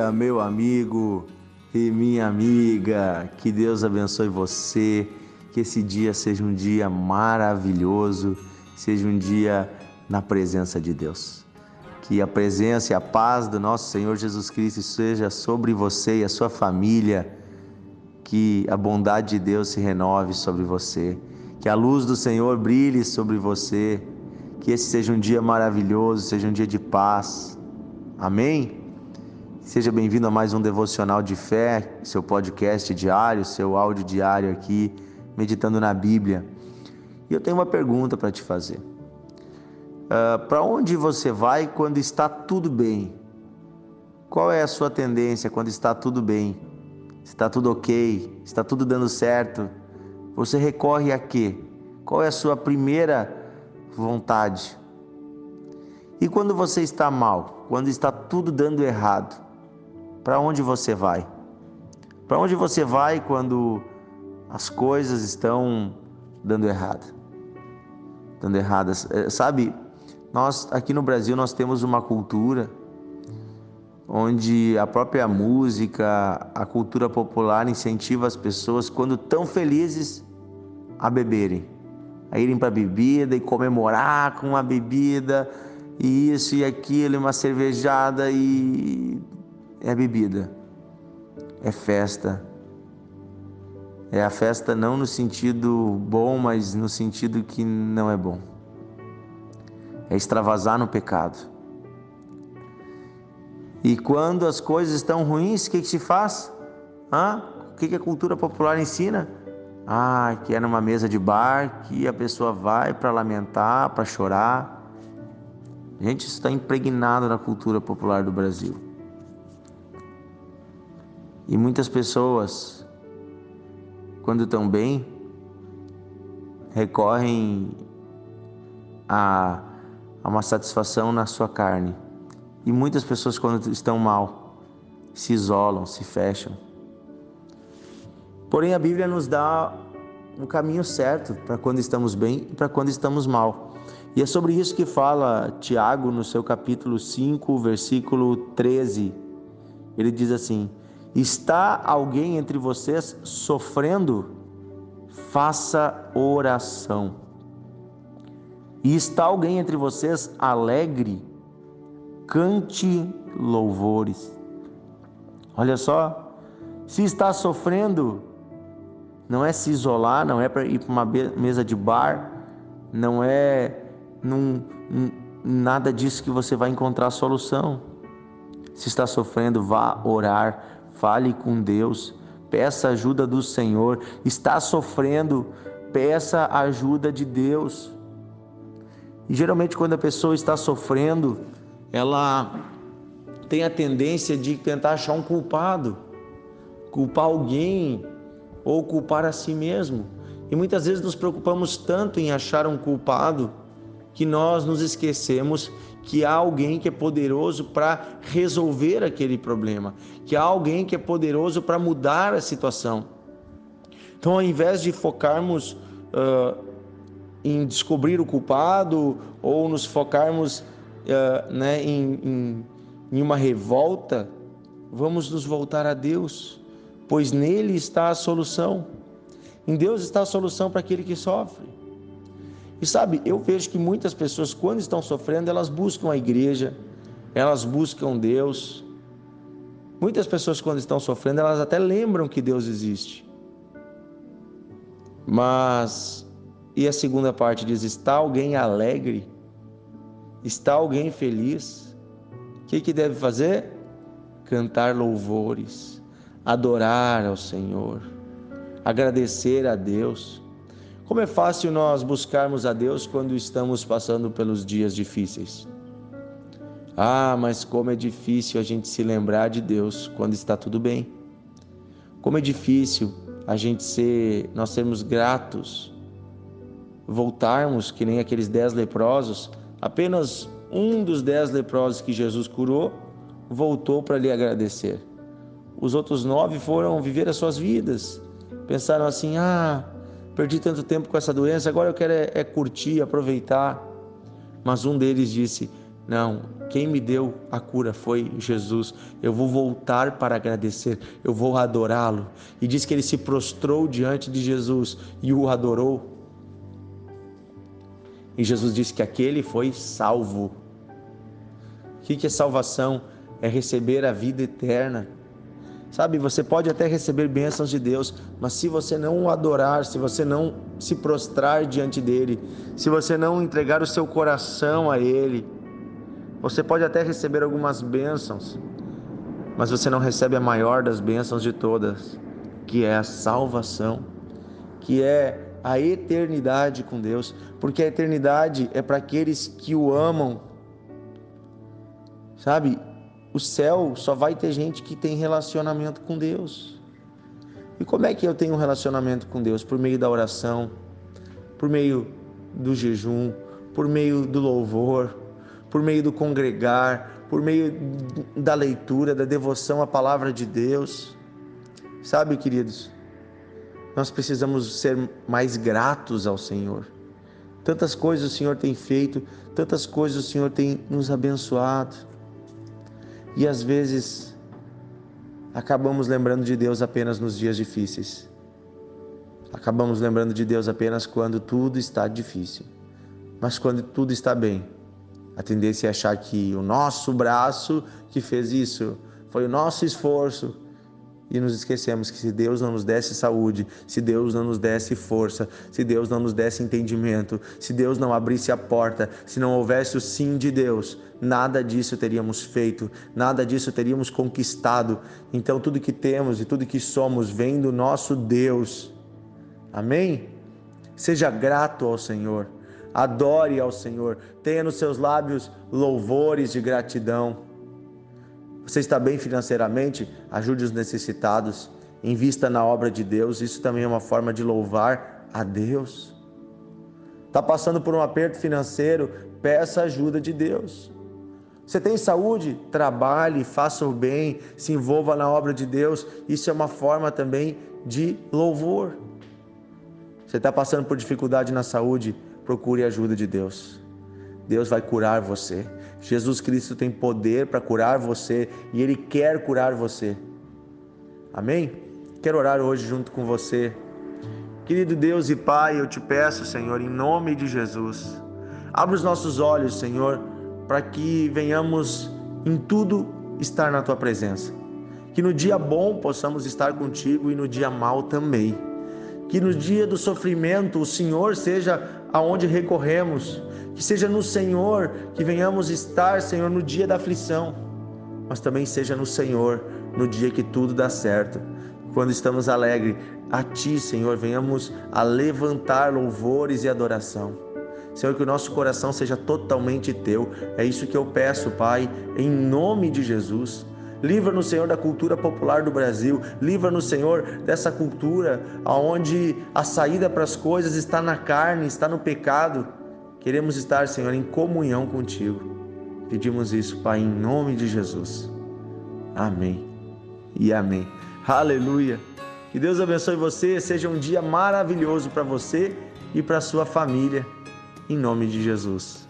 dia, meu amigo e minha amiga. Que Deus abençoe você. Que esse dia seja um dia maravilhoso, seja um dia na presença de Deus. Que a presença e a paz do nosso Senhor Jesus Cristo seja sobre você e a sua família. Que a bondade de Deus se renove sobre você. Que a luz do Senhor brilhe sobre você. Que esse seja um dia maravilhoso, seja um dia de paz. Amém? Seja bem-vindo a mais um devocional de fé, seu podcast diário, seu áudio diário aqui, meditando na Bíblia. E eu tenho uma pergunta para te fazer. Uh, para onde você vai quando está tudo bem? Qual é a sua tendência quando está tudo bem? Está tudo ok? Está tudo dando certo? Você recorre a quê? Qual é a sua primeira vontade? E quando você está mal, quando está tudo dando errado, para onde você vai? Para onde você vai quando as coisas estão dando errado? Dando erradas. É, sabe, nós aqui no Brasil nós temos uma cultura onde a própria música, a cultura popular incentiva as pessoas quando estão felizes a beberem, a irem para a bebida e comemorar com a bebida e isso e aquilo, uma cervejada e é bebida, é festa. É a festa não no sentido bom, mas no sentido que não é bom. É extravasar no pecado. E quando as coisas estão ruins, o que, que se faz? Hã? O que, que a cultura popular ensina? Ah, que é numa mesa de bar que a pessoa vai para lamentar, para chorar. Gente, isso está impregnado na cultura popular do Brasil. E muitas pessoas, quando estão bem, recorrem a, a uma satisfação na sua carne. E muitas pessoas, quando estão mal, se isolam, se fecham. Porém, a Bíblia nos dá um caminho certo para quando estamos bem e para quando estamos mal. E é sobre isso que fala Tiago no seu capítulo 5, versículo 13. Ele diz assim: Está alguém entre vocês sofrendo? Faça oração. E está alguém entre vocês alegre? Cante louvores. Olha só, se está sofrendo, não é se isolar, não é para ir para uma mesa de bar, não é num, nada disso que você vai encontrar solução. Se está sofrendo, vá orar, fale com Deus, peça ajuda do Senhor. Está sofrendo, peça ajuda de Deus. E geralmente, quando a pessoa está sofrendo, ela tem a tendência de tentar achar um culpado, culpar alguém ou culpar a si mesmo. E muitas vezes nos preocupamos tanto em achar um culpado que nós nos esquecemos que há alguém que é poderoso para resolver aquele problema, que há alguém que é poderoso para mudar a situação. Então, ao invés de focarmos uh, em descobrir o culpado ou nos focarmos uh, né, em, em, em uma revolta, vamos nos voltar a Deus, pois nele está a solução. Em Deus está a solução para aquele que sofre. E sabe, eu vejo que muitas pessoas, quando estão sofrendo, elas buscam a igreja, elas buscam Deus. Muitas pessoas, quando estão sofrendo, elas até lembram que Deus existe. Mas, e a segunda parte diz: está alguém alegre? Está alguém feliz? O que, que deve fazer? Cantar louvores, adorar ao Senhor, agradecer a Deus. Como é fácil nós buscarmos a Deus quando estamos passando pelos dias difíceis. Ah, mas como é difícil a gente se lembrar de Deus quando está tudo bem. Como é difícil a gente ser, nós sermos gratos, voltarmos que nem aqueles dez leprosos, apenas um dos dez leprosos que Jesus curou voltou para lhe agradecer. Os outros nove foram viver as suas vidas. Pensaram assim: ah, perdi tanto tempo com essa doença, agora eu quero é, é curtir, aproveitar. Mas um deles disse: Não, quem me deu a cura foi Jesus. Eu vou voltar para agradecer, eu vou adorá-lo. E diz que ele se prostrou diante de Jesus e o adorou. E Jesus disse que aquele foi salvo. O que é salvação? É receber a vida eterna. Sabe, você pode até receber bênçãos de Deus, mas se você não o adorar, se você não se prostrar diante dele, se você não entregar o seu coração a ele, você pode até receber algumas bênçãos, mas você não recebe a maior das bênçãos de todas, que é a salvação, que é a eternidade com Deus, porque a eternidade é para aqueles que o amam. Sabe? O céu só vai ter gente que tem relacionamento com Deus. E como é que eu tenho um relacionamento com Deus? Por meio da oração, por meio do jejum, por meio do louvor, por meio do congregar, por meio da leitura, da devoção à palavra de Deus. Sabe, queridos, nós precisamos ser mais gratos ao Senhor. Tantas coisas o Senhor tem feito, tantas coisas o Senhor tem nos abençoado. E às vezes acabamos lembrando de Deus apenas nos dias difíceis. Acabamos lembrando de Deus apenas quando tudo está difícil. Mas quando tudo está bem, a tendência é achar que o nosso braço que fez isso, foi o nosso esforço. E nos esquecemos que se Deus não nos desse saúde, se Deus não nos desse força, se Deus não nos desse entendimento, se Deus não abrisse a porta, se não houvesse o sim de Deus, nada disso teríamos feito, nada disso teríamos conquistado. Então tudo que temos e tudo que somos vem do nosso Deus. Amém? Seja grato ao Senhor. Adore ao Senhor, tenha nos seus lábios louvores de gratidão. Você está bem financeiramente? Ajude os necessitados, invista na obra de Deus, isso também é uma forma de louvar a Deus. Está passando por um aperto financeiro? Peça ajuda de Deus. Você tem saúde? Trabalhe, faça o bem, se envolva na obra de Deus. Isso é uma forma também de louvor. Você está passando por dificuldade na saúde? procure a ajuda de Deus. Deus vai curar você. Jesus Cristo tem poder para curar você e Ele quer curar você. Amém? Quero orar hoje junto com você. Querido Deus e Pai, eu te peço, Senhor, em nome de Jesus, abre os nossos olhos, Senhor, para que venhamos em tudo estar na Tua presença. Que no dia bom possamos estar contigo e no dia mal também. Que no dia do sofrimento o Senhor seja aonde recorremos, que seja no Senhor que venhamos estar, Senhor, no dia da aflição, mas também seja no Senhor no dia que tudo dá certo. Quando estamos alegres, a Ti, Senhor, venhamos a levantar louvores e adoração. Senhor, que o nosso coração seja totalmente Teu. É isso que eu peço, Pai, em nome de Jesus. Livra-nos, Senhor, da cultura popular do Brasil. Livra-nos, Senhor, dessa cultura onde a saída para as coisas está na carne, está no pecado. Queremos estar, Senhor, em comunhão contigo. Pedimos isso, Pai, em nome de Jesus. Amém e amém. Aleluia. Que Deus abençoe você. Seja um dia maravilhoso para você e para sua família. Em nome de Jesus.